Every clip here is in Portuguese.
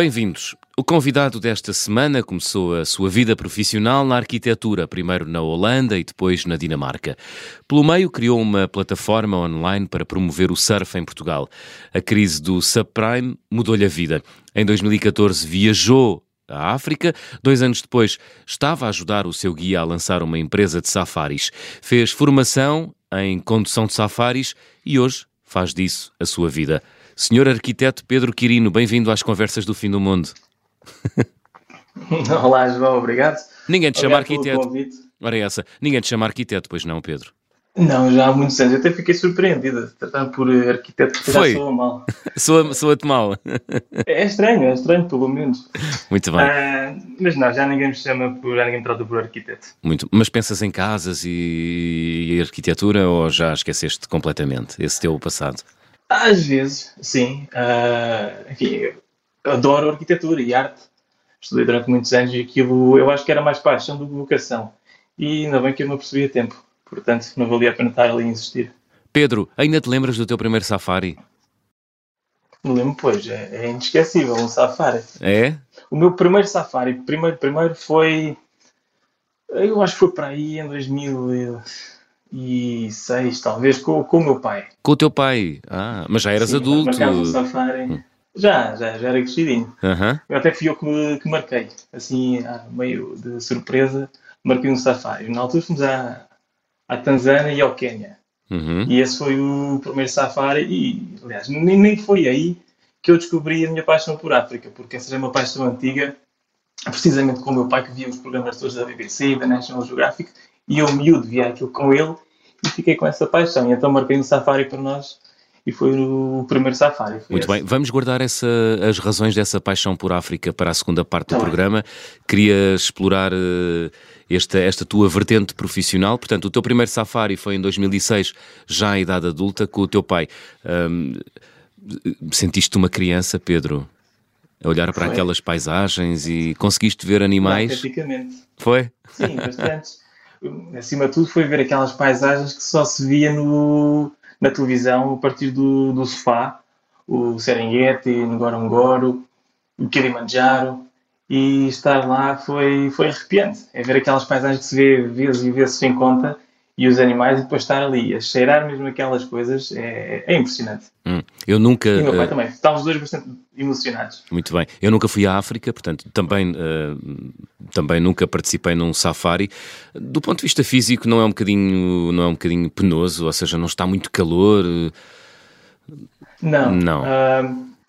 Bem-vindos. O convidado desta semana começou a sua vida profissional na arquitetura, primeiro na Holanda e depois na Dinamarca. Pelo meio, criou uma plataforma online para promover o surf em Portugal. A crise do subprime mudou-lhe a vida. Em 2014 viajou à África. Dois anos depois, estava a ajudar o seu guia a lançar uma empresa de safaris. Fez formação em condução de safaris e hoje faz disso a sua vida. Senhor arquiteto Pedro Quirino, bem-vindo às Conversas do Fim do Mundo. Olá, João, obrigado. Ninguém te chama arquiteto. Ora, é essa. Ninguém te chama arquiteto, pois não, Pedro? Não, já há muitos anos. Eu até fiquei surpreendido, tratando por arquiteto, que Foi. já soa mal. Soa- Soa-te mal. É estranho, é estranho, pelo menos. Muito bem. Ah, mas não, já ninguém me chama por, já ninguém me trata por arquiteto. Muito. Mas pensas em casas e, e arquitetura ou já esqueceste completamente esse teu passado? Às vezes, sim. Ah, enfim, adoro arquitetura e arte. Estudei durante muitos anos e aquilo eu acho que era mais paixão do que vocação. E ainda bem que eu não percebi a tempo. Portanto, não valia a pena estar ali a insistir. Pedro, ainda te lembras do teu primeiro safari? Me lembro, pois, é, é inesquecível um safari. É? O meu primeiro safari, primeiro, primeiro foi. Eu acho que foi para aí em 2006, talvez, com, com o meu pai. Com o teu pai. Ah, mas já eras Sim, adulto. Um safari. Já, já, já era crescidinho. Aham. Eu até fui eu que, que marquei, assim, ah, meio de surpresa, marquei um safari. Na altura fomos à, à Tanzânia e ao Quênia. Uhum. E esse foi o primeiro safari e, aliás, nem, nem foi aí que eu descobri a minha paixão por África, porque essa já é uma paixão antiga, precisamente com o meu pai que via os programas todos da BBC e da National Geographic, e eu miúdo via aquilo com ele e fiquei com essa paixão. E então marquei um safari para nós e foi o primeiro safari. Muito esse. bem, vamos guardar essa- as razões dessa paixão por África para a segunda parte do Tá programa. Queria explorar eh, esta, esta tua vertente profissional. Portanto, o teu primeiro safari foi em 2006, já em idade adulta, com o teu pai. Ahm, sentiste uma criança, Pedro, a olhar para Foi. aquelas paisagens e conseguiste ver animais? Autenticamente. Foi? Sim, bastante. Acima de tudo foi ver aquelas paisagens que só se via no, na televisão a partir do, do sofá. O Serengeti, Ngorongoro, o Kilimanjaro. E estar lá foi, foi arrepiante. É ver aquelas paisagens que se vê vezes e vezes sem conta e os animais e depois estar ali a cheirar mesmo aquelas coisas é, é impressionante. Hum, Eu nunca. E o meu pai eh, também. Estávamos os dois bastante emocionados. Muito bem. Eu nunca fui à África, portanto, também, eh, também nunca participei num safari. Do ponto de vista físico, não é um bocadinho, não é um bocadinho penoso, ou seja, não está muito calor. Não. Não. Ah,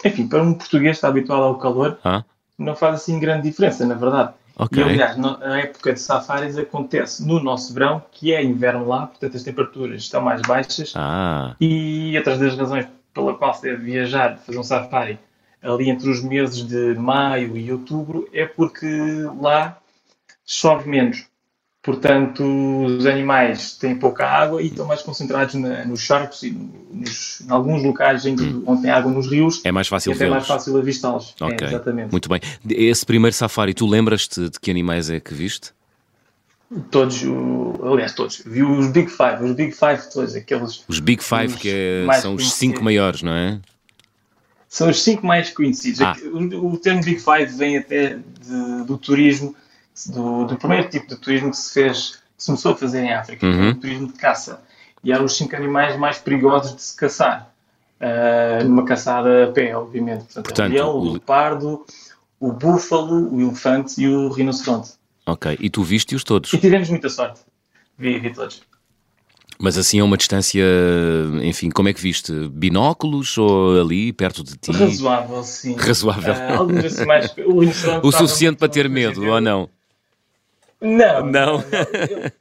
enfim, para um português que está habituado ao calor, Ah, não faz assim grande diferença, na verdade. Ok. E aliás, a época de safaris acontece no nosso verão, que é inverno lá, portanto as temperaturas estão mais baixas. Ah, E outras das razões pela qual se deve viajar, fazer um safari ali entre os meses de maio e outubro, é porque lá chove menos. Portanto, os animais têm pouca água e estão mais concentrados na- nos charcos e nos, em alguns locais em que, onde tem água nos rios. é mais fácil até é mais vê-los. fácil avistá-los. Ok. É, exatamente. Muito bem. Esse primeiro safari, tu lembras-te de que animais é que viste? Todos, aliás, todos. Vi os Big Five, os Big Five todos, aqueles Os Big Five, que é- são os cinco maiores, não é? são os cinco mais conhecidos. Ah. O, o termo Big Five vem até de- do turismo, do, do primeiro tipo de turismo que se fez, que se começou a fazer em África, que Uhum. o turismo de caça. E eram os cinco animais mais perigosos de se caçar. Ah, numa caçada a pé, obviamente. Portanto, Portanto, o leão, o- o leopardo, o búfalo, o elefante e o rinoceronte. Ok. E tu viste-os todos? E tivemos muita sorte. Vi, vi todos. Mas assim a uma distância, enfim, como é que viste? Binóculos ou ali, perto de ti? Razoável, sim. Razoável. Alguns assim mais. O, O suficiente para ter medo, ou não? Não. Não. eu-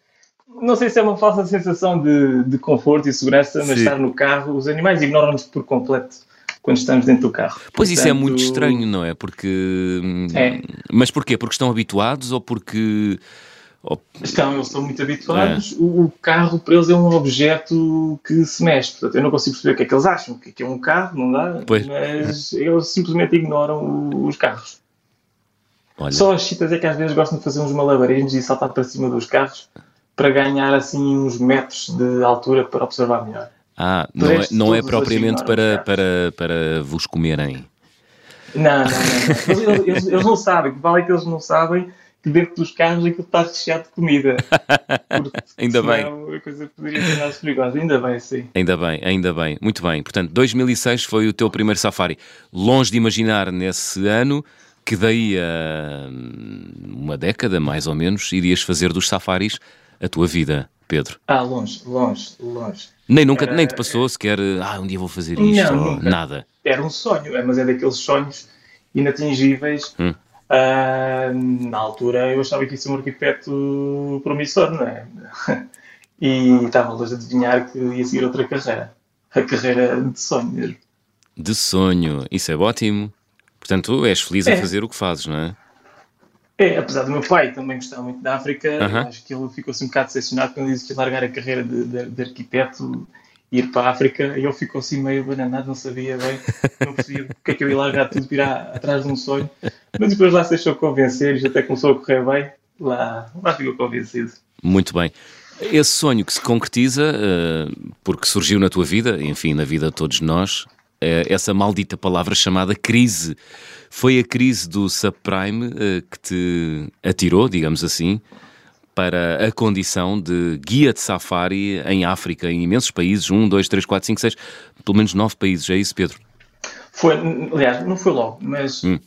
Não sei se é uma falsa sensação de, de conforto e segurança, mas Sim. estar no carro, os animais ignoram-nos por completo quando estamos dentro do carro. Pois isso é Portanto, muito estranho, não é? Porque. hum, É. Mas porquê? Porque estão habituados ou porque. ou- Estão, eles estão muito habituados. O, o carro para eles é um objeto que se mexe. Portanto, eu não consigo perceber o que é que eles acham. O que é que é um carro, não dá? Pois. Mas eles simplesmente ignoram os carros. Olha, Só as chitas é que às vezes gostam de fazer uns malabarismos e saltar para cima dos carros para ganhar assim uns metros de altura para observar melhor. ah, não é, não é propriamente para, para, para vos comerem. Não, não, não. Eles, eles, eles não sabem, que vale é que eles não sabem que dentro dos carros aquilo está recheado de comida. ainda bem. A coisa poderia ser mais perigosa. Ainda bem, sim. Ainda bem, ainda bem. Muito bem. Portanto, 2006 foi o teu primeiro safari. Longe de imaginar nesse ano que daí a uma década, mais ou menos, irias fazer dos safaris a tua vida, Pedro. Ah, longe, longe, longe. Nem nunca, Era... nem te passou sequer, ah, um dia vou fazer isto, não, ou nada. Era um sonho, mas é daqueles sonhos inatingíveis. Hum Uh, na altura eu achava que ia ser um arquiteto promissor, não é? E estava longe de adivinhar que ia seguir outra carreira. A carreira de sonho mesmo. De sonho, isso é ótimo. Portanto, és feliz é. a fazer o que fazes, não é? É, apesar do meu pai também gostar muito da África, uh -huh. acho que ele ficou-se um bocado decepcionado quando disse que ia largar a carreira de, de, de arquiteto ir para a África e ele ficou assim meio bananado, não sabia bem, não percebia porque é que eu ia largar tudo para ir atrás de um sonho. Mas depois lá se deixou convencer e até começou a correr bem, lá, lá ficou convencido. Muito bem. Esse sonho que se concretiza, uh, porque surgiu na tua vida, enfim, na vida de todos nós, essa maldita palavra chamada crise. Foi a crise do subprime uh, que te atirou, digamos assim, para a condição de guia de safari em África, em imensos países, um, dois, três, quatro, cinco, seis, pelo menos nove países, é isso, Pedro? Foi, aliás, não foi logo, mas hum.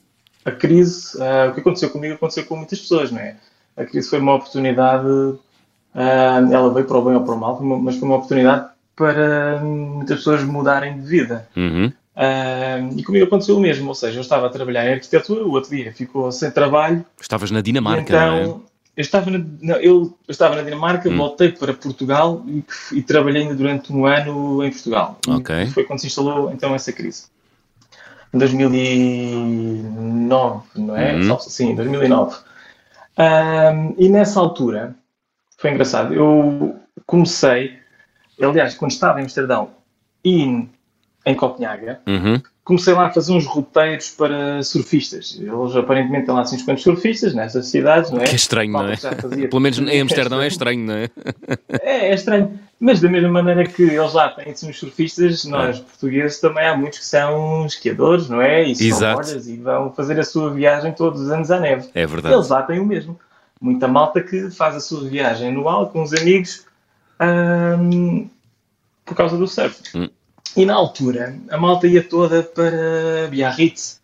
a crise, uh, o que aconteceu comigo aconteceu com muitas pessoas, não é? A crise foi uma oportunidade, uh, ela veio para o bem ou para o mal, mas foi uma oportunidade para muitas pessoas mudarem de vida. Uhum. Uh, e comigo aconteceu o mesmo, ou seja, eu estava a trabalhar em arquitetura, o outro dia ficou sem trabalho. Estavas na Dinamarca, então, não é? Eu estava na, não, eu, estava na Dinamarca, hum. voltei para Portugal e, e, trabalhei ainda durante um ano em Portugal. Okay. E foi quando se instalou então essa crise. Em 2009, não é? Uhum. Sim, 2009. Um, e nessa altura, foi engraçado, eu comecei, aliás, quando estava em Amsterdão e em Copenhaga, uhum comecei lá a fazer uns roteiros para surfistas. Eles aparentemente têm lá assim uns quantos surfistas nessas cidades, não é? Que é estranho, não é? Pelo menos em Amsterdão é estranho, não é? É, é estranho. Mas da mesma maneira que eles lá têm assim, uns surfistas, nós é. portugueses também há muitos que são esquiadores, não é? E snowboarders e vão fazer a sua viagem todos os anos à neve. É verdade. Eles lá têm o mesmo. Muita malta que faz a sua viagem anual com os amigos hum, por causa do surf. Hum. E na altura, a malta ia toda para Biarritz,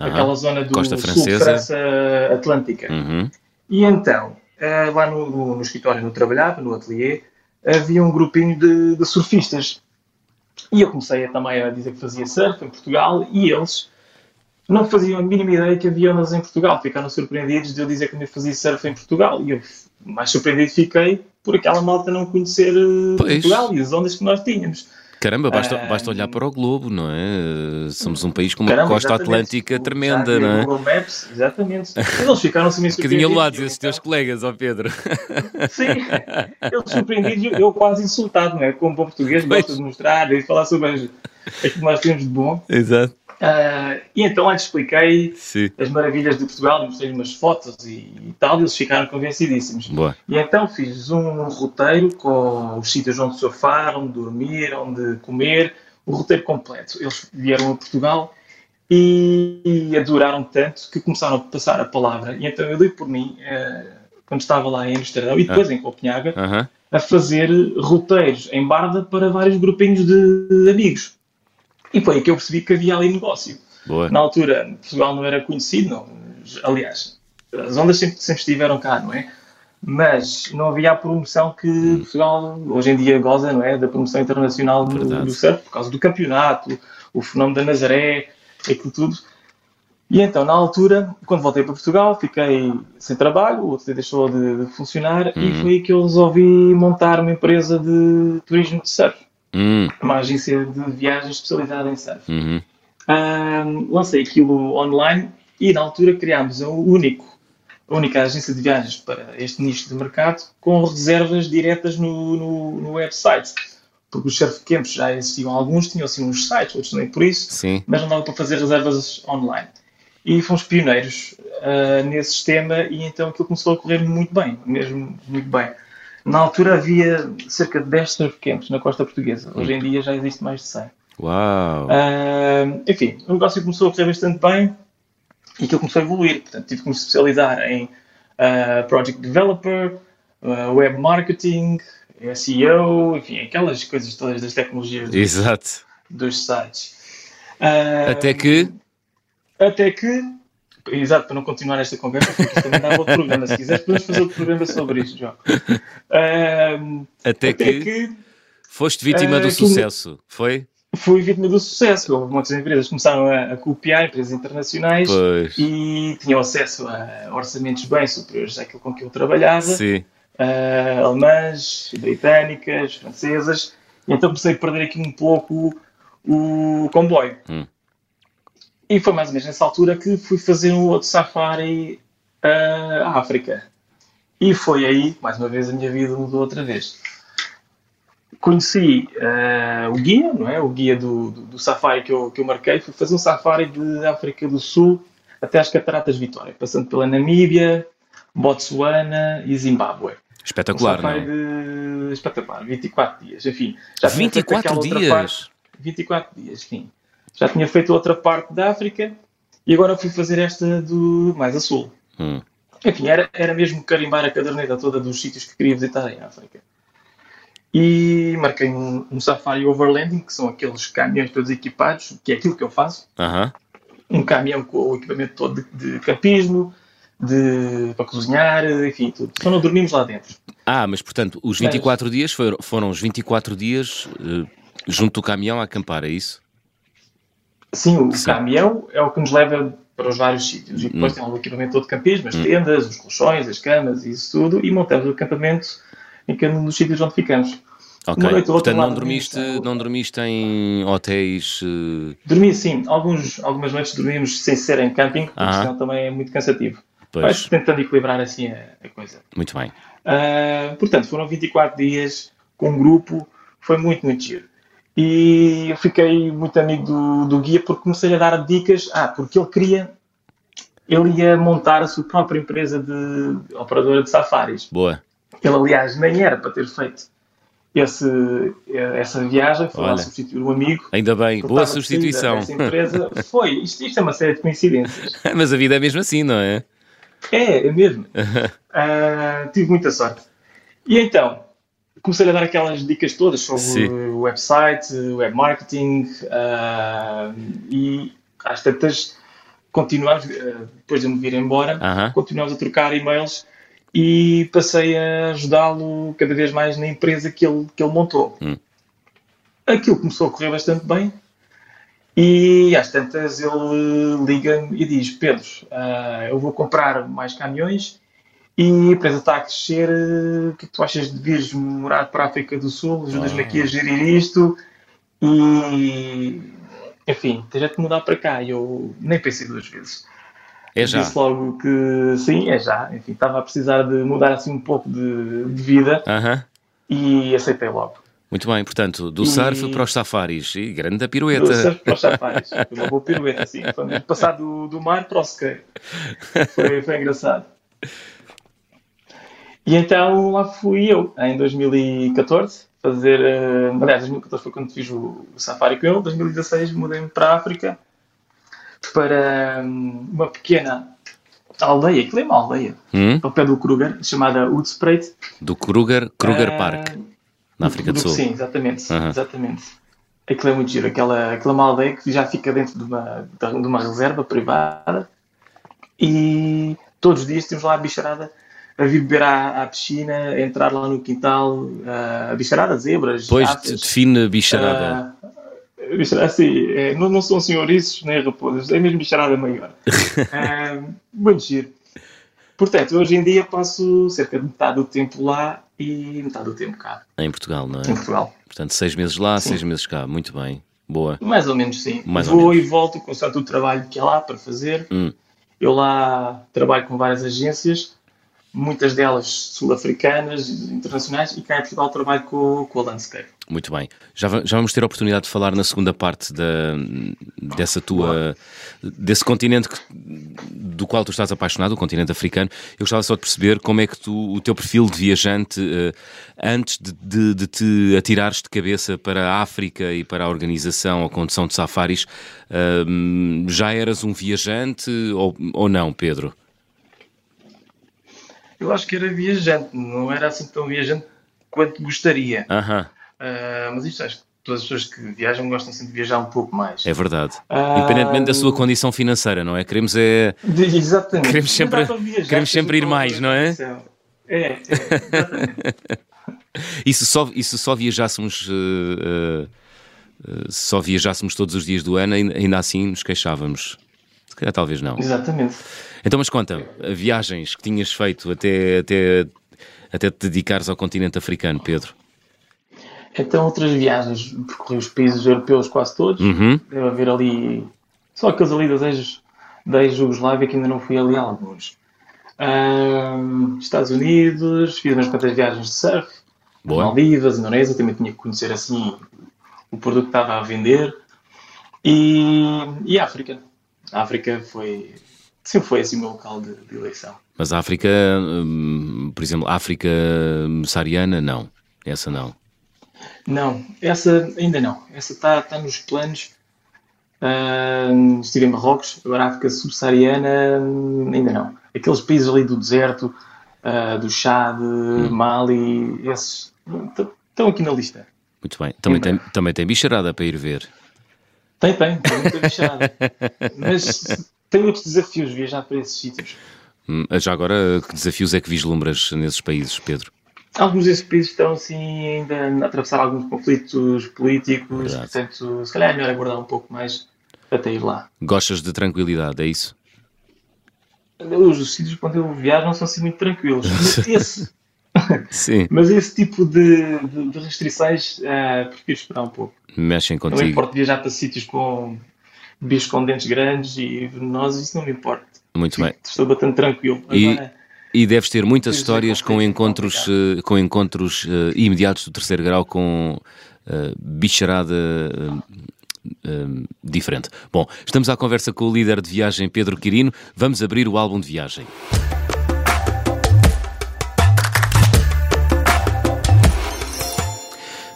uhum. aquela zona do Costa sul de França Atlântica. Uhum. E então, eh, lá no, no, no, escritório onde eu trabalhava, no ateliê, havia um grupinho de, de, surfistas. E eu comecei a, também a dizer que fazia surf em Portugal e eles não faziam a mínima ideia que havia ondas em Portugal. Ficaram surpreendidos de eu dizer que eu fazia surf em Portugal. E eu mais surpreendido fiquei por aquela malta não conhecer eh, pois. Portugal e as ondas que nós tínhamos. Caramba, basta, ah, basta olhar para o globo, não é? Somos um país com uma Caramba, costa atlântica tremenda, não é? Google Maps, exatamente. Eles ficaram-se assim, Um bocadinho ao lado desses teus colegas, ó Pedro. Sim, eles surpreendidos, eu quase insultado, não é? Como bom português, gosto de mostrar e falar sobre aquilo que nós temos de bom. Exato. Uh, e então antes expliquei Sim. as maravilhas de Portugal, mostrei umas fotos e, e, tal, e eles ficaram convencidíssimos. Boa. E então fiz um roteiro com os sítios onde surfar, onde dormir, onde comer, o roteiro completo. Eles vieram a Portugal e, e adoraram tanto que começaram a passar a palavra. E então eu dei por mim, uh, quando estava lá em Amsterdão e depois ah. em Copenhaga, uh -huh. a fazer roteiros em Barda para vários grupinhos de, de amigos. E foi aí que eu percebi que havia ali negócio. Boa. Na altura, Portugal não era conhecido, não. aliás, as ondas sempre, sempre estiveram cá, não é? Mas não havia a promoção que hum. Portugal hoje em dia goza, não é? Da promoção internacional do, do surf, por causa do campeonato, o fenómeno da Nazaré, aquilo tudo. E então, na altura, quando voltei para Portugal, fiquei sem trabalho, o outro deixou de, de funcionar e hum. foi aí que eu resolvi montar uma empresa de turismo de surf. Hum. Uma agência de viagens especializada em surf. Uhum. Um, lancei aquilo online e na altura criámos o único, a única agência de viagens para este nicho de mercado com reservas diretas no, no, no website. Porque os surf camps já existiam alguns, tinham assim uns sites, outros nem por isso, Sim. mas não dava para fazer reservas online. E fomos pioneiros uh, nesse sistema e então aquilo começou a correr muito bem, mesmo muito bem. Na altura havia cerca de 10 surf camps na costa portuguesa. Hoje em dia já existe mais de 100. Uau! Uh, enfim, o negócio começou a correr bastante bem e aquilo começou a evoluir. Portanto, tive que me especializar em uh, Project Developer, uh, Web Marketing, SEO, enfim, aquelas coisas todas das tecnologias dos, dos sites. Até que. Até que. Exato, para não continuar esta conversa, porque também dá outro programa. Se quiseres, podemos fazer outro programa sobre isto, João. até, até que, que, Foste vítima do sucesso, foi? fui vítima do sucesso. Houve muitas empresas que começaram a, a copiar, empresas internacionais, pois. e tinham acesso a orçamentos bem superiores àquilo com que eu trabalhava. Sim. Uh, alemãs, britânicas, francesas, e então comecei a perder aqui um pouco o, o comboio. Hum. E foi mais ou menos nessa altura que fui fazer um outro safari uh, à África. E foi aí, mais uma vez, a minha vida mudou outra vez conheci uh, o guia, não é? O guia do, do, do, safari que eu, que eu marquei. Fui fazer um safari de África do Sul até às Cataratas Vitória, passando pela Namíbia, Botsuana e Zimbábue. Espetacular, um não é? de... Espetacular, 24 dias, enfim. Já 24 dias? Parte, 24 dias, enfim. Já tinha feito outra parte da África e agora fui fazer esta do mais a sul. Hum. Enfim, era, era mesmo carimbar a caderneta toda dos sítios que queria visitar em África e marquei um, um, Safari Overlanding, que são aqueles caminhões todos equipados, que é aquilo que eu faço. Uhum. Um caminhão com o equipamento todo de, de campismo, de, para cozinhar, enfim, tudo. Só não dormimos lá dentro. Ah, mas portanto, os 24 mas, dias foram, foram os 24 dias uh, junto do caminhão a acampar, é isso? Sim, o Sim. caminhão é o que nos leva para os vários sítios. E depois hum. tem o equipamento todo de campismo, as hum. tendas, os colchões, as camas e isso tudo, e montamos o acampamento em cada um dos sítios onde ficamos. Ok, portanto não dormiste, não dormiste em hotéis... Uh... Dormi sim, Alguns, algumas noites dormimos sem ser em camping, porque uh senão também é muito cansativo. Pois. tentando equilibrar assim a, a coisa. Muito bem. Uh, portanto, foram 24 dias com um grupo, foi muito, muito giro. E eu fiquei muito amigo do, do guia porque comecei a dar dicas, ah, porque ele queria ele ia montar a sua própria empresa de operadora de safaris. Boa. Ele, aliás, nem era para ter feito esse, essa viagem, foi Olha, lá substituir um amigo. Ainda bem, boa substituição. Essa empresa foi, isto, isto é uma série de coincidências. Mas a vida é mesmo assim, não é? É, é mesmo. uh, tive muita sorte. E então, comecei a dar aquelas dicas todas sobre Sim. website, web marketing uh, e às tantas continuámos, uh, depois de me vir embora, -huh. continuámos a trocar e-mails e passei a ajudá-lo cada vez mais na empresa que ele, que ele montou. Hum. Aquilo começou a correr bastante bem e às tantas ele liga-me e diz: Pedro, uh, eu vou comprar mais caminhões e a empresa está a crescer. O que, é que tu achas de vires morar para a África do Sul? Ajudas-me aqui a gerir isto e enfim, tens de mudar para cá. E eu nem pensei duas vezes. É já. Disse logo que sim, é já. Enfim, estava a precisar de mudar assim um pouco de, de vida e aceitei logo. Muito bem, portanto, do e... surf para os safaris. E grande a pirueta. Do surf para os safaris. Foi uma boa pirueta, sim. Foi passar do, do mar para o skate. Foi, foi engraçado. E então lá fui eu, em 2014, fazer. Uh, aliás, 2014 foi quando fiz o, o safari com ele. Em 2016 mudei-me para a África para hum, uma pequena aldeia, aquilo é uma aldeia, hum? ao pé do Kruger, chamada Utspreit. Do Kruger, Kruger uh, Park, na África do, do, Sul. Sim, exatamente, uh -huh. exatamente. Aquilo é muito giro, aquela, aquela é uma aldeia que já fica dentro de uma, de uma reserva privada e todos os dias temos lá a bicharada a vir beber à, à piscina, a entrar lá no quintal, a bicharada, zebras, Pois, define bicharada. Uh, assim, é, não, não são senhorices nem raposas, é mesmo bicharada maior. é, muito giro. Portanto, hoje em dia passo cerca de metade do tempo lá e metade do tempo cá. Em Portugal, não é? Em Portugal. Portanto, seis meses lá, sim. seis meses cá. Muito bem. Boa. Mais ou menos, sim. Mais Vou menos. e volto com o trabalho que é lá para fazer. Hum. Eu lá trabalho com várias agências muitas delas sul-africanas, internacionais, e cá em Portugal trabalho com, com a Landscape. Muito bem. Já, já vamos ter a oportunidade de falar na segunda parte da, dessa tua, desse continente que, do qual tu estás apaixonado, o continente africano. Eu gostava só de perceber como é que tu, o teu perfil de viajante, uh, antes de, de, de, te atirares de cabeça para a África e para a organização, a condução de safaris, uh, já eras um viajante ou, ou não, Pedro? Eu acho que era viajante, não era assim tão viajante quanto gostaria. Aham. Uh, mas isto acho que todas as pessoas que viajam gostam sempre de viajar um pouco mais. É verdade. Uh, Independentemente da sua condição financeira, não é? Queremos é. Exatamente. Queremos sempre, viajar, queremos sempre ir mais, não é? É, é exatamente. e se só, e se só viajássemos. Uh, se só viajássemos todos os dias do ano, ainda assim nos queixávamos. Se calhar talvez não. Exatamente. Então, mas conta, viagens que tinhas feito até, até, até te dedicares ao continente africano, Pedro? Então, outras viagens, percorri os países europeus quase todos. Uhum. Deve haver ali. Só aqueles ali das ex, da ex-Jugoslávia que ainda não fui ali alguns. Um, Estados Unidos, fiz umas quantas viagens de surf. Boa. Maldivas, Indonésia, também tinha que conhecer assim o produto que estava a vender. E, e África. A África foi sempre foi assim o meu local de, de eleição. Mas a África, hum, por exemplo, África saariana, não. Essa não. Não, essa ainda não. Essa está tá nos planos. Uh, estive em Marrocos, agora a África subsaariana hum, ainda não. Aqueles países ali do deserto, uh, do Chad, hum. Mali, esses estão aqui na lista. Muito bem. Também tem, também tem bicharada para ir ver. Tem, tem, tem muita bicharada. Mas tem muitos desafios viajar para esses sítios. Hum, já agora, que desafios é que vislumbras nesses países, Pedro? Alguns desses países estão assim ainda a atravessar alguns conflitos políticos, Verdade. portanto, se calhar é melhor aguardar um pouco mais até ir lá. Gostas de tranquilidade, é isso? Os, os sítios onde eu viajo não são assim muito tranquilos. Mas esse, Sim. mas esse tipo de, de, de restrições, uh, prefiro esperar um pouco. Mexem contigo. Não importa viajar para sítios com bichos com dentes grandes e venenosos, isso não me importa. Muito bem. Estou bastante tranquilo. E... Agora, e deves ter muitas histórias com encontros, com encontros uh, imediatos do terceiro grau com uh, bicharada uh, diferente. Bom, estamos à conversa com o líder de viagem Pedro Quirino. Vamos abrir o álbum de viagem.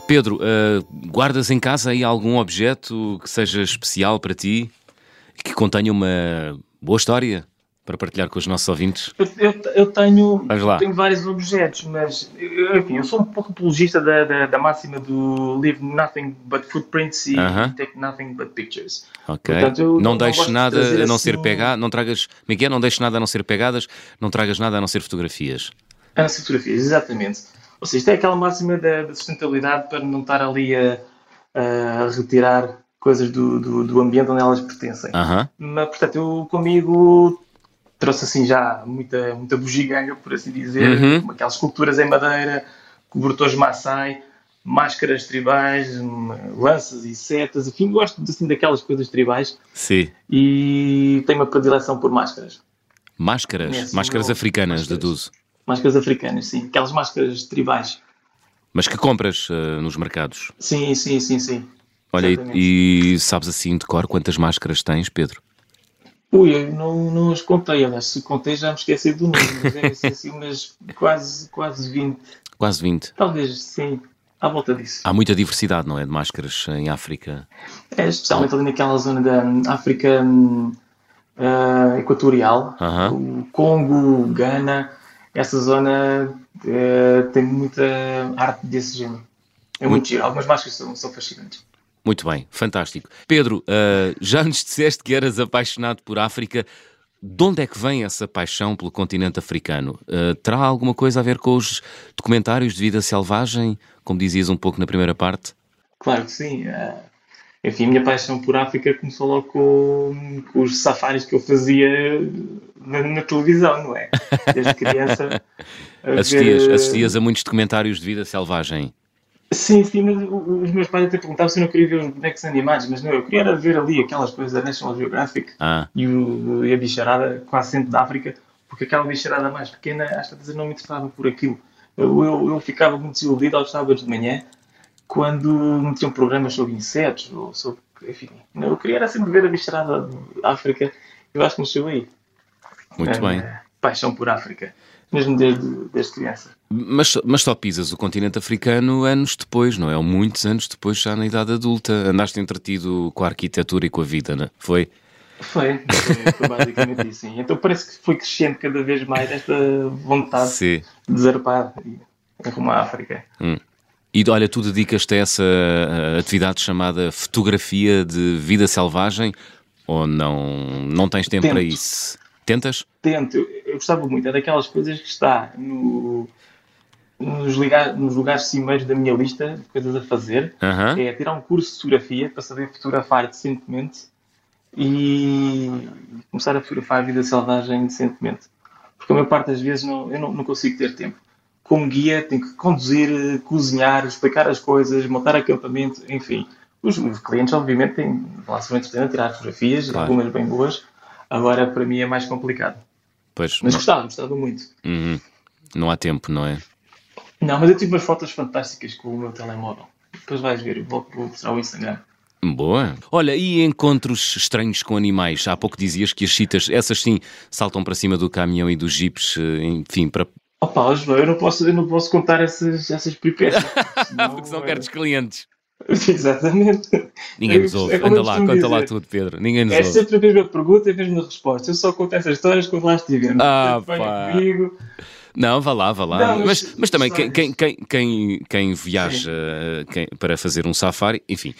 Pedro, guardas em casa aí algum objeto que seja especial para ti, que contenha uma boa história? para partilhar com os nossos ouvintes? Eu, eu, eu tenho, tenho vários objetos, mas eu, enfim, eu sou um pouco apologista da, da, da, máxima do leave nothing but footprints e uh -huh. take nothing but pictures. Ok. Portanto, não deixes nada de a não assim... ser pegado, não tragas, Miguel, não deixes nada a não ser pegadas, não tragas nada a não ser fotografias. A não ser fotografias, exatamente. Ou seja, isto é aquela máxima da, da sustentabilidade para não estar ali a, a retirar coisas do, do, do, ambiente onde elas pertencem. Uh -huh. Mas, portanto, eu comigo trouxe assim já muita, muita bugiganga, por assim dizer, uhum. aquelas esculturas em madeira, cobertores Maasai, máscaras tribais, lanças e setas, enfim, gosto assim daquelas coisas tribais. Sim. E tenho uma predileção por máscaras. Máscaras? máscaras africanas, máscaras, deduzo. Máscaras africanas, sim. Aquelas máscaras tribais. Mas que compras uh, nos mercados? Sim, sim, sim, sim. Olha, e, e sabes assim de cor quantas máscaras tens, Pedro? Ui, eu não, não as contei, aliás, se contei já me esqueci do número, mas deve ser assim umas quase, quase 20. Quase 20. Talvez, sim, à volta disso. Há muita diversidade, não é, de máscaras em África? É, especialmente ali naquela zona da África uh, Equatorial, uh -huh. o Congo, Gana, essa zona uh, tem muita arte desse género. É muito, muito giro, algumas máscaras são, são fascinantes. Muito bem, fantástico. Pedro, uh, já nos disseste que eras apaixonado por África. De onde é que vem essa paixão pelo continente africano? Uh, terá alguma coisa a ver com os documentários de vida selvagem, como dizias um pouco na primeira parte? Claro que sim. Uh, enfim, a minha paixão por África começou logo com, com os safaris que eu fazia na, na televisão, não é? Desde criança. assistias, ver... assistias a muitos documentários de vida selvagem? Sim, sim, mas os meus pais até perguntavam se eu não queria ver os bonecos animados, mas não, eu queria ver ali aquelas coisas da National Geographic ah. e, o, e a bicharada com acento da África, porque aquela bicharada mais pequena, às vezes não me interessava por aquilo. Eu, eu, eu ficava muito desiludido aos sábados de manhã, quando metiam programas sobre insetos, ou sobre, enfim, eu queria era sempre ver a bicharada de África, eu acho que nasceu aí. Muito É, bem. Paixão por África, mesmo desde, desde criança. Mas, mas só pisas o continente africano anos depois, não é? Ou muitos anos depois, já na idade adulta. Andaste entretido com a arquitetura e com a vida, não é? Foi? Foi, foi, basicamente isso. Então parece que foi crescendo cada vez mais esta vontade Sim. de zarpar e rumo à África. E olha, tu dedicas-te a essa atividade chamada fotografia de vida selvagem ou não, não tens tempo Tento. para isso? Tentas? Tento, eu, gostava muito, é daquelas coisas que está no, nos, ligar, nos lugares cimeiros da minha lista de coisas a fazer. Aham. É tirar um curso de fotografia para saber fotografar decentemente e começar a fotografar a vida selvagem decentemente. Porque a maior parte das vezes não, eu não, não consigo ter tempo. Como guia, tenho que conduzir, cozinhar, explicar as coisas, montar acampamento, enfim. Os, os clientes, obviamente, têm relação entretenimento, tirar fotografias, Claro. algumas bem boas. Agora, para mim, é mais complicado. Pois, Mas não, gostava, gostava muito. Uhum. não há tempo, não é? Não, mas eu tive umas fotos fantásticas com o meu telemóvel. Depois vais ver, eu vou, vou mostrar o Instagram. Boa. Olha, e encontros estranhos com animais? Há pouco dizias que as chitas, essas sim, saltam para cima do caminhão e dos jipes, eh, enfim, para... Opa, eu não posso, eu não posso contar essas, essas peripécias. senão, porque são é- perdes clientes. Exatamente. Ninguém É- nos ouve. é Anda lá, conta lá dizer. tudo, Pedro. Ninguém nos É ouve. sempre a mesma pergunta e a mesma resposta. Eu só conto essas histórias quando lá estiver. Ah, pá. comigo. Não, vá lá, vá lá. Não, mas, mas- mas também, quem, quem, quem, quem, viaja quem- para fazer um safari, enfim,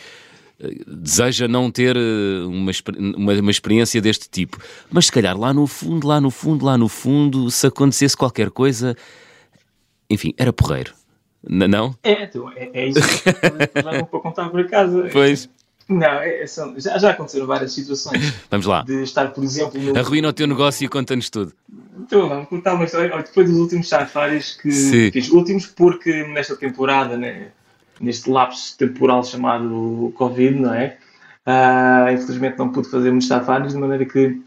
deseja não ter eh, uma, uma, uma experiência deste tipo. Mas se calhar lá no fundo, lá no fundo, lá no fundo, se acontecesse qualquer coisa, enfim, era porreiro. N- não? É, então, é, é isso já não vou contar para casa. Pois. Não, é- são- já, já aconteceram várias situações Vamos lá. de estar, por exemplo, no, Arruina o teu negócio e conta-nos tudo. Então, vamos contar uma história. Depois dos últimos safaris que Sim. fiz, últimos porque nesta temporada, né, neste lapso temporal chamado Covid, não é? Ah, infelizmente não pude fazer muitos safaris, de maneira que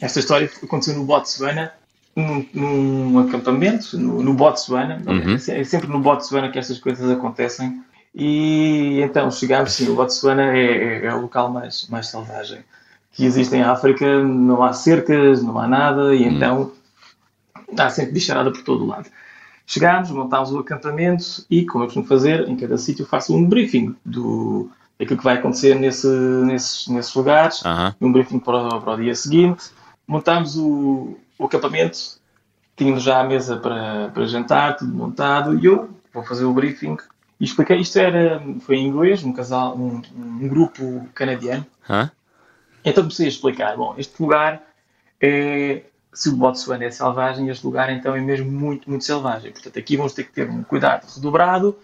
esta história aconteceu no Botsuana, num, num acampamento, no, no Botsuana. Uhum. É se- É sempre no Botsuana que estas coisas acontecem. E então chegámos, sim, o Botsuana é, é- é o local mais, mais selvagem que existe em África. Não há cercas, não há nada, e então há sempre bicharada por todo o lado. Chegámos, montámos o acampamento e, como eu costumo fazer, em cada sítio faço um briefing do, daquilo que vai acontecer nesse, nesses, nesses lugares, um briefing para o, para o dia seguinte. Montámos o, o acampamento, tínhamos já a mesa para, para jantar, tudo montado, e eu vou fazer o briefing e expliquei. Isto era, foi em inglês, um casal, um, um grupo canadiano. Então comecei a explicar, bom, este lugar é, se o Botsuana é selvagem, este lugar então é mesmo muito, muito selvagem. Portanto, aqui vamos ter que ter um cuidado redobrado.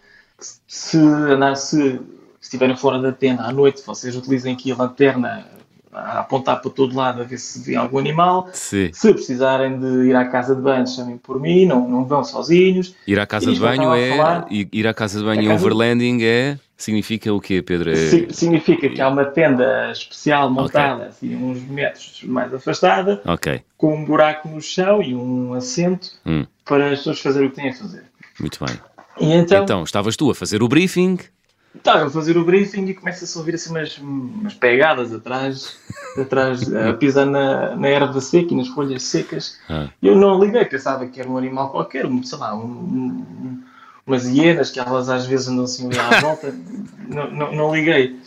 Se andar, se, se estiverem fora da tenda à noite, vocês utilizem aqui a lanterna a apontar para todo lado a ver se vê algum animal. Sim. Se precisarem de ir à casa de banho, chamem por mim, não, não vão sozinhos. Ir à casa E de banho é. Ir à casa de banho casa- overlanding é. Significa o quê, Pedro? É- Si- Significa que há uma tenda especial montada assim, uns metros mais afastada, Ok, com um buraco no chão e um assento Hum. para as pessoas fazerem o que têm a fazer. muito bem. E então, Então, estavas tu a fazer o briefing. eu vou fazer o briefing e começa-se a ouvir assim umas, umas pegadas atrás, atrás a pisar na, na erva seca e nas folhas secas. Ah. Eu não liguei, pensava que era um animal qualquer, sei lá, um, um- umas hienas que elas às vezes andam assim à volta. não, não, não liguei.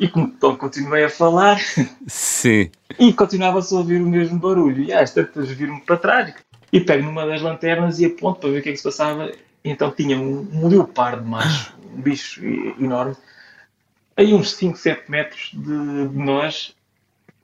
E então continuei a falar Sim. e continuava-se a ouvir o mesmo barulho. E às tantas viro-me para trás e pego numa das lanternas e aponto para ver o que é que se passava. E então tinha um, um leopardo macho, um bicho enorme, aí uns 5, 7 metros de, de nós,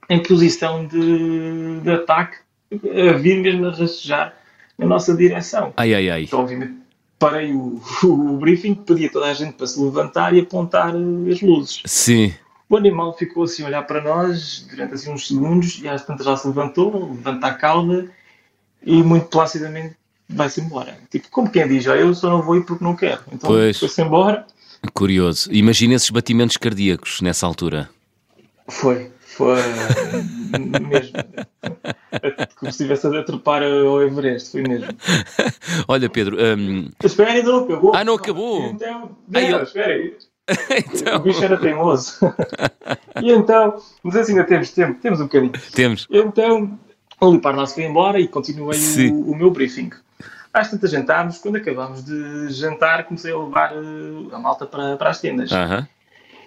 em posição de, de ataque, a vir mesmo a rastejar na nossa direção. Ai, ai, ai. Então, obviamente, parei o, o briefing, pedi a toda a gente para se levantar e apontar eh, as luzes. Sim. O animal ficou assim a olhar para nós durante assim, uns segundos e às tantas já se levantou, levanta a cauda e muito placidamente vai-se embora. Tipo, como quem diz, "Ó, eu só não vou ir porque não quero. Então foi-se embora. Curioso. Imagina esses batimentos cardíacos nessa altura. Foi, Foi mesmo. Como se estivesse a trepar ao Everest, foi mesmo. Olha, Pedro. Um... Espera, ainda não acabou. Ah, não acabou? Então, não, eu... espera aí. então... O bicho era teimoso. e então, sei se ainda temos tempo, temos um bocadinho. Temos. Então, o se foi embora e continuei o, o, meu briefing. Às tantas jantámos, quando acabámos de jantar, comecei a levar uh, a malta para, para as tendas. Uh -huh.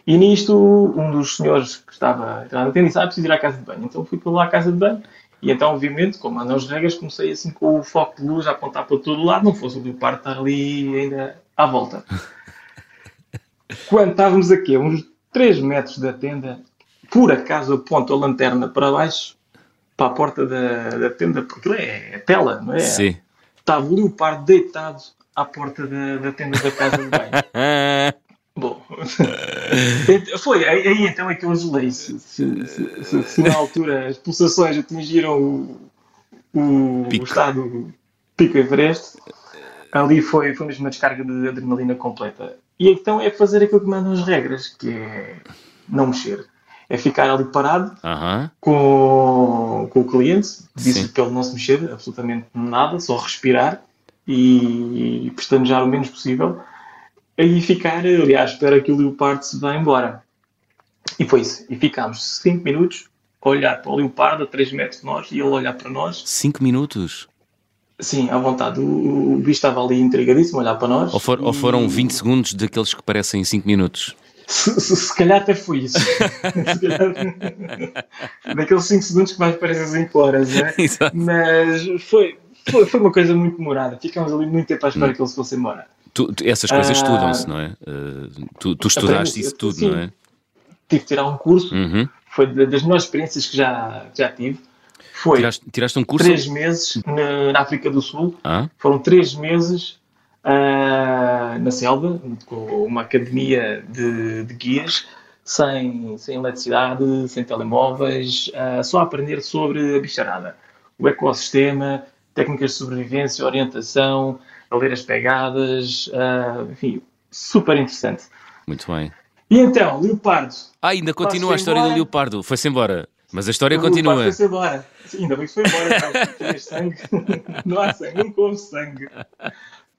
E nisto, um dos senhores que estava a entrar na tenda disse: Ah, preciso ir à casa de banho. Então fui para lá à casa de banho. E então, obviamente, como andam as regras, comecei assim com o foco de luz a apontar para todo lado. Não fosse o leopardo estar ali ainda à volta. Quando estávamos aqui, a uns 3 metros da tenda, por acaso aponto a lanterna para baixo, para a porta da, da tenda, porque é, é tela, não é? Sim. Estava o leopardo deitado à porta da, da tenda da casa de banho. Foi aí, aí, então é que eu gelei. Se, se, se, se, na altura as pulsações atingiram o, o, o estado pico Everest, ali foi, foi mesmo uma descarga de adrenalina completa. E então é fazer aquilo que mandam as regras, que é não mexer. É ficar ali parado uh -huh. com, com o cliente, disse para ele não se mexer absolutamente nada, só respirar e, e pestanejar o menos possível aí ficar ali à espera que o leopardo se vá embora. E foi isso. E ficámos 5 minutos a olhar para o leopardo a 3 metros de nós e ele olhar para nós. 5 minutos? Sim, à vontade. O, o bicho estava ali intrigadíssimo a olhar para nós. Ou, for, e... ou foram 20 segundos daqueles que parecem 5 minutos? Se, se, se, calhar até foi isso. calhar... Daqueles 5 segundos que mais parecem 5 horas, é? Exato. Mas foi, foi, foi, uma coisa muito demorada. Ficámos ali muito tempo à espera hum. que ele se fosse embora. Tu, essas coisas uh, estudam-se, não é? Uh, tu, tu estudaste isso tudo, sim. não é? Tive que tirar um curso. Uhum. Foi das melhores experiências que já, já tive. Foi tiraste, tiraste um curso? Três meses na, na África do Sul. Ah? Foram três meses uh, na selva, com uma academia de, de guias, sem, sem eletricidade, sem telemóveis, uh, só a aprender sobre a bicharada. O ecossistema, técnicas de sobrevivência, orientação, a ler as pegadas, uh, enfim, super interessante. Muito bem. E então, Leopardo. Ah, ainda continua a história embora. do Leopardo. Foi-se embora. Mas a história o continua. Foi-se embora. Sim, ainda bem que foi embora. Não, sangue. não há sangue, não come sangue.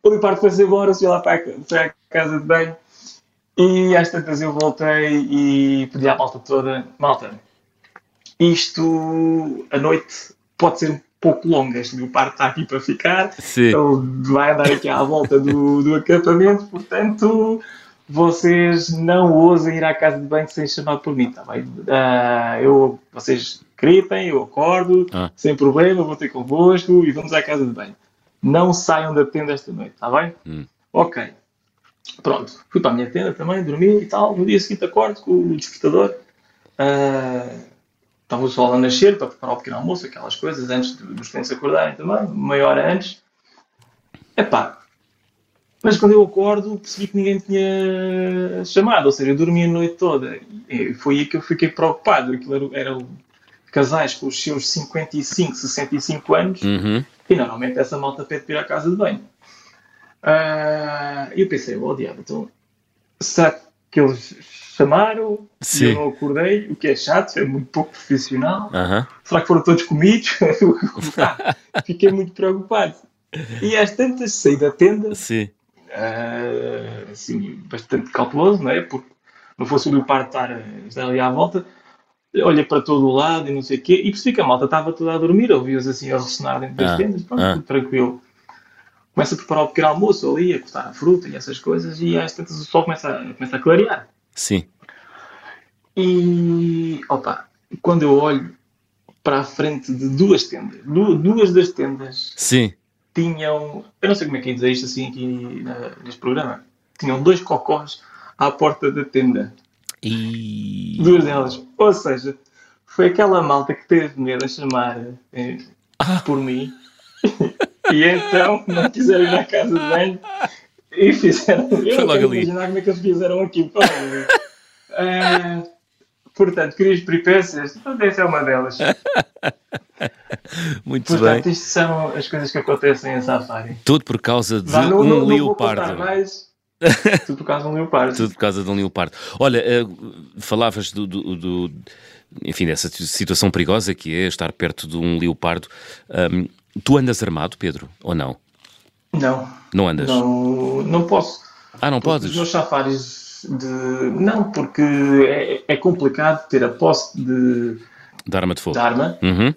O Leopardo foi-se embora, fui lá para a, para a casa de banho. E às tantas eu voltei e pedi à malta toda: malta, isto a noite pode ser pouco longas. O parque está aqui para ficar, Sim. então vai andar aqui à volta do, do acampamento, portanto vocês não ousem ir à casa de banho sem chamar por mim, tá bem? Uh, eu, vocês gritem, eu acordo, ah. sem problema, vou ter convosco e vamos à casa de banho. Não saiam da tenda esta noite, está bem? Hum. Ok. Pronto, fui para a minha tenda também, dormi e tal. No dia seguinte acordo com o despertador. Uh, estava o sol a nascer para preparar o pequeno almoço, aquelas coisas, antes dos clientes acordarem também, meia hora antes. Epá, mas quando eu acordo percebi que ninguém tinha chamado, ou seja, eu dormi a noite toda. E foi aí que eu fiquei preocupado. Aquilo era, eram casais com os seus 55, 65 anos uhum. e normalmente essa malta pede para ir à casa de banho. Uh, eu pensei, oh diabo, então será que eles chamaram Sim. e eu não acordei, o que é chato, é muito pouco profissional. Será que foram todos comidos? Fiquei muito preocupado. E às tantas saí da tenda, Sim. Uh, assim, bastante cauteloso, não é? Porque não fosse o leopardo estar, estar ali à volta, olhei para todo o lado e não sei o quê, e percebi que a malta estava toda a dormir, ouvi-os assim a ressonar dentro das ah. tendas, pronto, ah. tranquilo. Começa a preparar o pequeno almoço ali, a cortar a fruta e essas coisas, e às tantas o sol começa a, começa a clarear. Sim. E, opa, quando eu olho para a frente de duas tendas, duas das tendas Sim. tinham, eu não sei como é que é dizer isto assim aqui neste programa, tinham dois cocós à porta da tenda. E... Duas delas. Ou seja, foi aquela malta que teve medo a chamar eh, ah. por mim. e então não quiseram ir à casa de banho e fizeram. Foi logo ali. imaginar como é que eles fizeram aqui. Uh, portanto, querias peripécias? Então, essa é uma delas. Muito portanto, bem. isto são as coisas que acontecem em safari. Tudo por causa de não, um não, leopardo. mais. Tudo por causa de um leopardo. Tudo por causa de um leopardo. Olha, uh, falavas do, do, do enfim, dessa situação perigosa que é estar perto de um leopardo. Um, tu andas armado, Pedro, ou não? Não. Não andas? Não, não posso. Ah, não podes? Os meus safaris de... Não, porque é, é complicado ter a posse de, de arma de fogo. De arma. Uhum.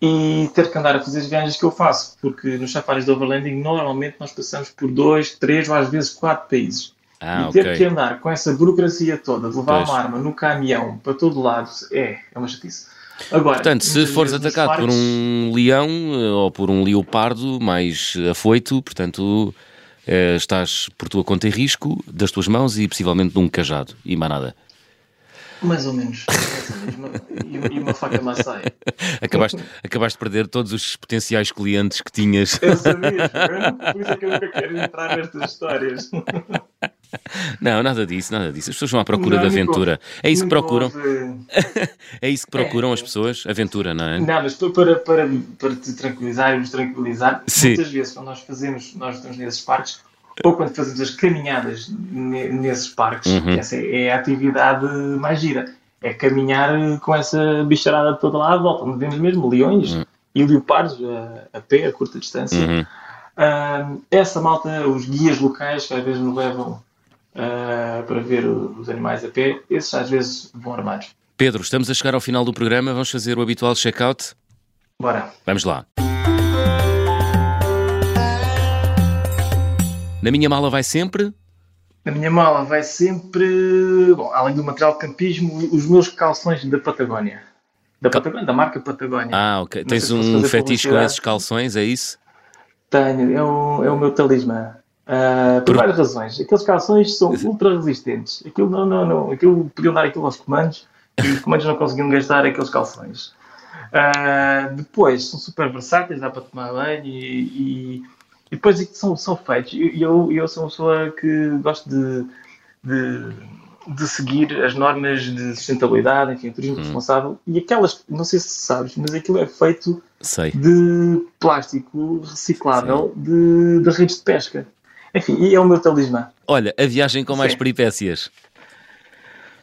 E ter que andar a fazer as viagens que eu faço, porque nos safaris de overlanding normalmente nós passamos por dois, três ou às vezes quatro países. Ah, e ter okay. que andar com essa burocracia toda, de levar pois. uma arma no caminhão para todo lado, é, é uma chatice. Agora, Portanto, se fores atacado parques... por um leão ou por um leopardo mais afoito, portanto, eh, estás por tua conta em risco das tuas mãos e possivelmente de um cajado e mais nada. Mais ou menos. e, uma faca maçai. Acabaste, acabaste de perder todos os potenciais clientes que tinhas. Eu sabia, por isso é que eu nunca quero entrar nestas histórias. Não, nada disso, nada disso. As pessoas vão à procura não, de aventura. É isso que procuram. é isso que procuram é, as pessoas, aventura, não é? Não, mas para, para, para te tranquilizar e nos tranquilizar, Sim. muitas vezes quando nós fazemos, nós estamos nesses parques, ou quando fazemos as caminhadas nesses parques, uhum. essa é a atividade mais gira. É caminhar com essa bicharada toda lá à volta, onde vemos mesmo leões uhum. e leopardos a, a, pé, a curta distância. Uhum. Uh, essa malta, os guias locais que às vezes nos levam uh, para ver os animais a pé, esses às vezes vão armados. Pedro, estamos a chegar ao final do programa, vamos fazer o habitual check-out? Bora. Vamos lá. Na minha mala vai sempre? Na minha mala vai sempre, bom, além do material de campismo, os meus calções da Patagónia. Da Patagónia, da marca Patagónia. Ah, ok. Tens um fetiche com esses calções, é isso? Tenho, é, um, é o meu talismã. Uh, por, por, várias razões. Aqueles calções são ultra resistentes. Aquilo não, não, não. Aquilo podiam dar aquilo aos comandos e os comandos não conseguiam gastar aqueles calções. Uh, depois são super versáteis, dá para tomar banho e, e e depois são, são feitos. E eu, eu sou uma pessoa que gosto de, de, de, seguir as normas de sustentabilidade, enfim, turismo hum. responsável. E aquelas, não sei se sabes, mas aquilo é feito sei. de plástico reciclável de, de redes de pesca. Enfim, e é o meu talismã. Olha, a viagem com mais Sim. peripécias.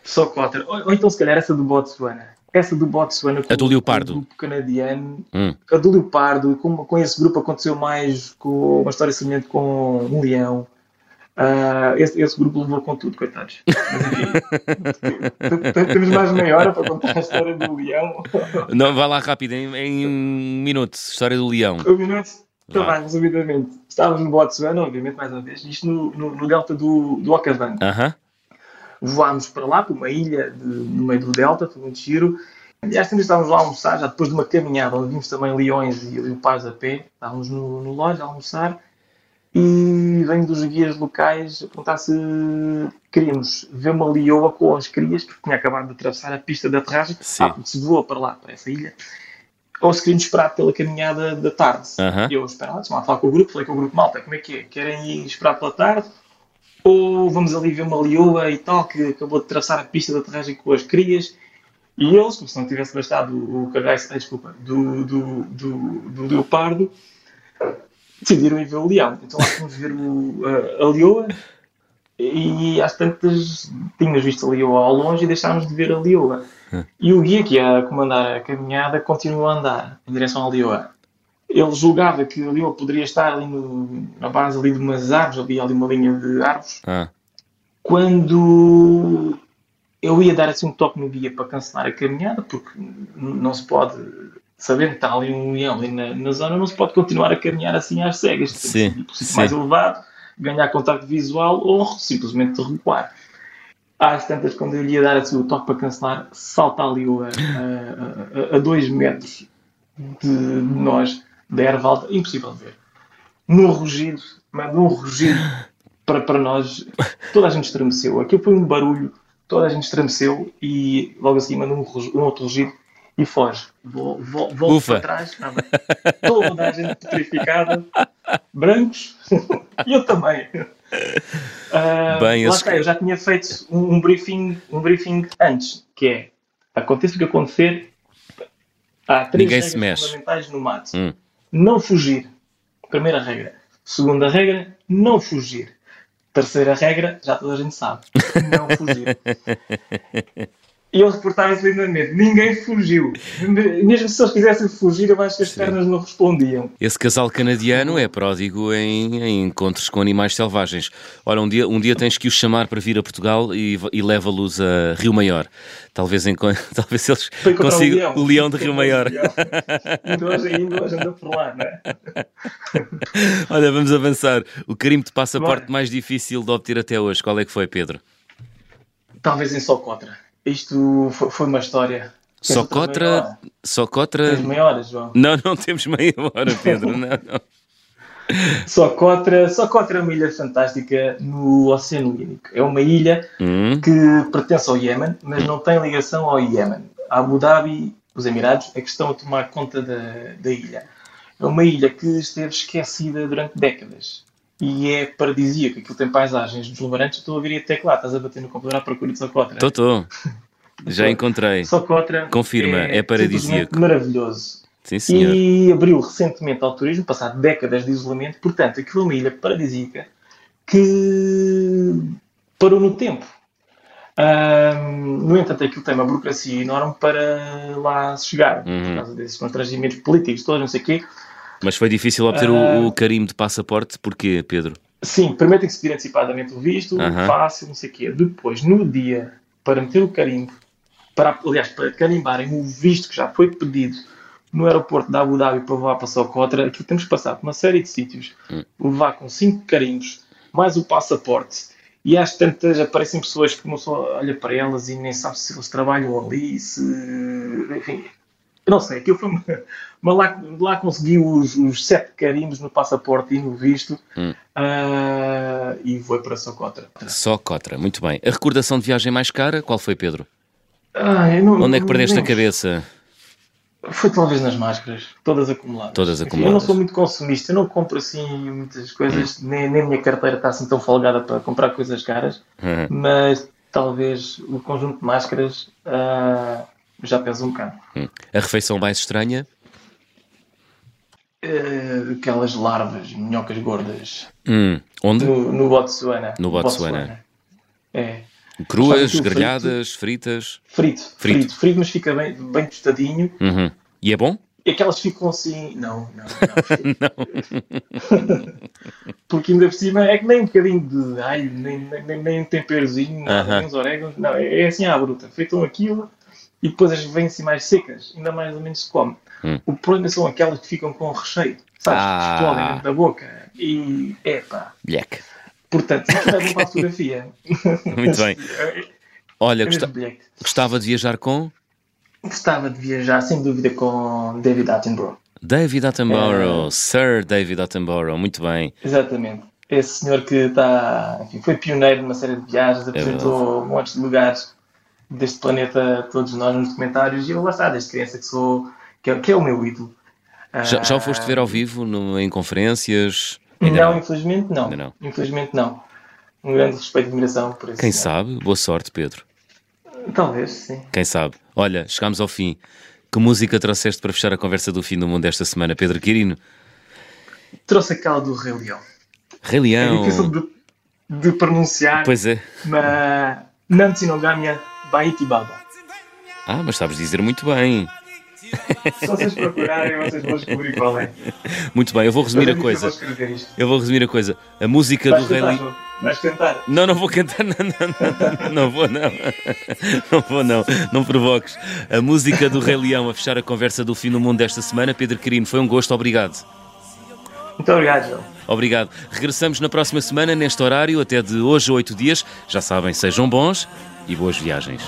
Só quatro. Ou, ou, então, se calhar, essa do Botsuana. Essa do Botsuana com, a do Leopardo. o grupo canadiano. Hum. A do Leopardo, com, com esse grupo aconteceu mais com uma história semelhante com um leão. Uh, esse, esse, grupo levou com tudo, coitados. Mas enfim, temos mais meia hora para contar a história do leão. Não, vá lá rápido, em, em um minuto, história do leão. Um minuto? Então, vai, resumidamente. Estávamos no Botsuana, obviamente, mais uma vez, isto no, no, no delta do, do Okavango. Uh -huh voámos para lá, para uma ilha de, no meio do delta, foi muito giro. Às tantas estávamos lá a almoçar, já depois de uma caminhada, onde vimos também leões e leopardos a pé, estávamos no, no loja a almoçar, e vem dos guias locais perguntar se queríamos ver uma leoa com as crias, porque tinha acabado de atravessar a pista de aterragem, Sim. ah, porque se voa para lá, para essa ilha, ou se queríamos esperar pela caminhada da tarde. E eu esperava, lá, falar com o grupo, falei com o grupo, malta, como é que é? Querem ir esperar pela tarde? Ou vamos ali ver uma leoa e tal, que acabou de traçar a pista de aterragem com as crias, e eles, como se não tivesse bastado o cagaço, desculpa, do, do, do, do, leopardo, decidiram ir ver o leão. Então lá fomos ver o, a, a leoa, e às tantas tínhamos visto a leoa ao longe e deixámos de ver a leoa. Hum. E o guia que ia comandar a caminhada continuou a andar em direção à leoa ele julgava que ali eu poderia estar ali no, na base ali de umas árvores, havia ali uma linha de árvores. Ah. Quando eu ia dar assim um toque no guia para cancelar a caminhada, porque não se pode, saber que está ali um leão ali na, na, zona, não se pode continuar a caminhar assim às cegas. Sim, Tem que mais elevado, ganhar contacto visual ou simplesmente recuar. Às tantas, quando eu lhe ia dar assim o toque para cancelar, salta ali a, a, a, a dois metros de nós da erva impossível de ver. Num rugido, mas num rugido para, para nós, toda a gente estremeceu. Aquilo foi um barulho, toda a gente estremeceu e logo assim manda um, um outro rugido e foge. Vou, vou, volto para trás, nada. toda a gente petrificada, brancos, e eu também. Uh, Bem, lá está, eu já tinha feito um, um, briefing, um briefing antes, que é aconteça o que acontecer, há três Ninguém regras fundamentais no mato. Hum não fugir. Primeira regra. Segunda regra, não fugir. Terceira regra, já toda a gente sabe, não fugir. E eles portaram-se lindamente. Ninguém fugiu. Mesmo se eles quisessem fugir, eu acho que as Sim. pernas não respondiam. Esse casal canadiano é pródigo em, em, encontros com animais selvagens. Ora, um dia, um dia tens que os chamar para vir a Portugal e, e leva-los a Rio Maior. Talvez, em, talvez eles consigam o leão, de Rio Maior. Ainda hoje, ainda hoje anda por lá, não é? Olha, vamos avançar. O carimbo de passaporte Bora. mais difícil de obter até hoje, qual é que foi, Pedro? Talvez em Socotra. Isto foi uma história. Socotra. Socotra. Tens meia hora, João? Não, não temos meia hora, Pedro. não, não. Socotra, Socotra é uma ilha fantástica no Oceano Índico. É uma ilha hum. que pertence ao Iémen, mas não tem ligação ao Iémen. Abu Dhabi, os Emirados, é que estão a tomar conta da, da ilha. É uma ilha que esteve esquecida durante décadas e é paradisíaco. Aquilo tem paisagens deslumbrantes. Estou a vir até lá, estás a bater no computador à procura de Socotra. Estou, estou. Já encontrei. Socotra. Confirma, é, é paradisíaco. Maravilhoso. Sim, senhor. E abriu recentemente ao turismo, passado décadas de isolamento. Portanto, aquilo é uma ilha paradisíaca que parou no tempo. No entanto, aquilo tem uma burocracia enorme para lá chegar, uhum. por causa desses constrangimentos políticos, todos, não sei o quê. Mas foi difícil obter uh, o, o carimbo de passaporte, porquê, Pedro? Sim, primeiro tem que se pedir antecipadamente o visto, uh-huh. fácil, não sei o quê. Depois, no dia, para meter o carimbo, para, aliás, para carimbarem o visto que já foi pedido no aeroporto da Abu Dhabi para levar para Socotra, aqui temos que passar por uma série de sítios, uh levar com cinco carimbos, mais o passaporte, e às tantas aparecem pessoas que não só olha para elas e nem sabe se eles trabalham ali, se... Enfim, eu não sei, aquilo foi uma, mas lá, lá consegui os, os sete carimbos no passaporte e no visto hum. uh, e foi para Socotra. Socotra, muito bem. A recordação de viagem mais cara, qual foi, Pedro? Ah, não, Onde é que perdeste nem... a cabeça? Foi talvez nas máscaras, todas acumuladas. Todas acumuladas. eu não sou muito consumista, eu não compro assim muitas coisas, hum. nem, nem a minha carteira está assim tão folgada para comprar coisas caras, hum. mas talvez o conjunto de máscaras. Uh, já pesa um bocado. Hum. A refeição mais estranha? Uh, aquelas larvas, minhocas gordas. Hum. Onde? No, no Botsuana. No Botsuana. É. Cruas, grelhadas, frito? fritas? Frito, frito, frito, frito, mas fica bem, bem tostadinho. Uhum. E é bom? E aquelas ficam assim. Não, não, não. Porque ainda por cima é que nem um bocadinho de alho, nem, nem, nem um temperozinho, uh -huh. nem uns orégãos. Não, é, é assim à bruta. Feitam aquilo e depois as vêm assim mais secas, ainda mais ou menos se come. Hum. O problema são aquelas que ficam com recheio, sabes? Ah. Explodem dentro da boca e epá. Bleque. Portanto, isto é bom para a fotografia. Muito bem. Olha, gosta... gostava de viajar com? Gostava de viajar, sem dúvida, com David Attenborough. David Attenborough, é... Sir David Attenborough, muito bem. Exatamente. Esse senhor que está, enfim, foi pioneiro numa série de viagens, é apresentou é montes de lugares deste planeta todos nós nos documentários e eu lá está, desde criança que sou, que é, que é o meu ídolo. Já, já o foste ver ao vivo no, em conferências? Ainda não, não, infelizmente não. não. Infelizmente não. Um grande respeito e admiração por isso. Quem sabe? Boa sorte, Pedro. Talvez, sim. Quem sabe? Olha, chegámos ao fim. Que música trouxeste para fechar a conversa do fim do mundo esta semana, Pedro Quirino? Trouxe aquela do Rei Leão. Rei Leão. É difícil de, de pronunciar. Pois é. Mas Nanti Nogamiya Baiti Baba. Ah, mas sabes dizer muito bem. Se vocês procurarem, vocês vão descobrir qual é. Muito bem, eu vou resumir a coisa. Eu vou resumir a coisa. A música Vais do Rei Leão. Vais cantar? Não, não vou cantar, não, não, não, não vou, não. Não vou, não. Não provoques. A música do Rei Leão a fechar a conversa do fim do mundo desta semana. Pedro Quirino, foi um gosto, obrigado. Muito obrigado, João. Obrigado. Regressamos na próxima semana, neste horário, até de hoje oito dias. Já sabem, sejam bons e boas viagens.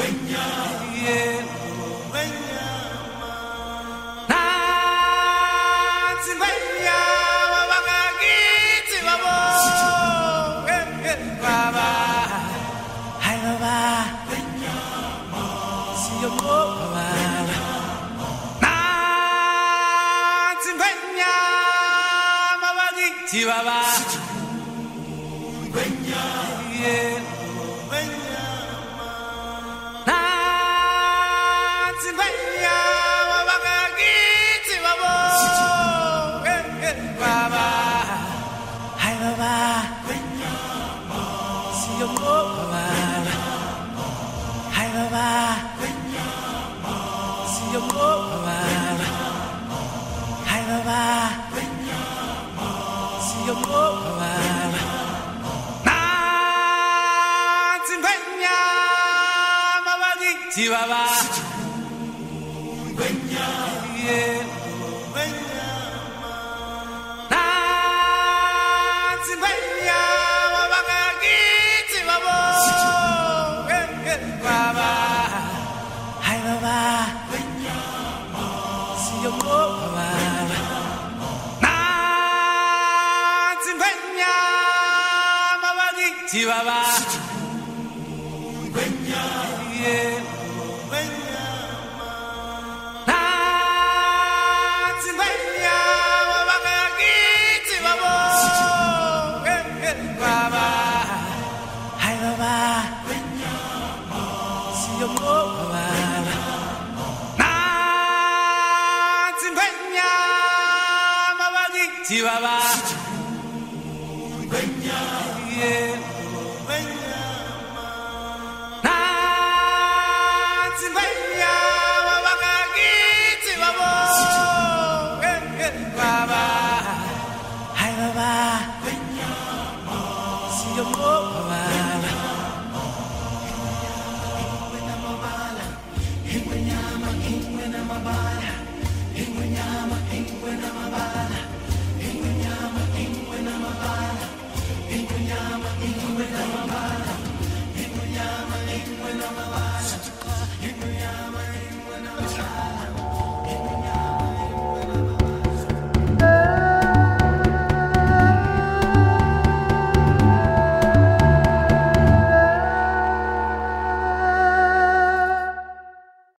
Wenya. Yeah. Wenya. Chihuahua.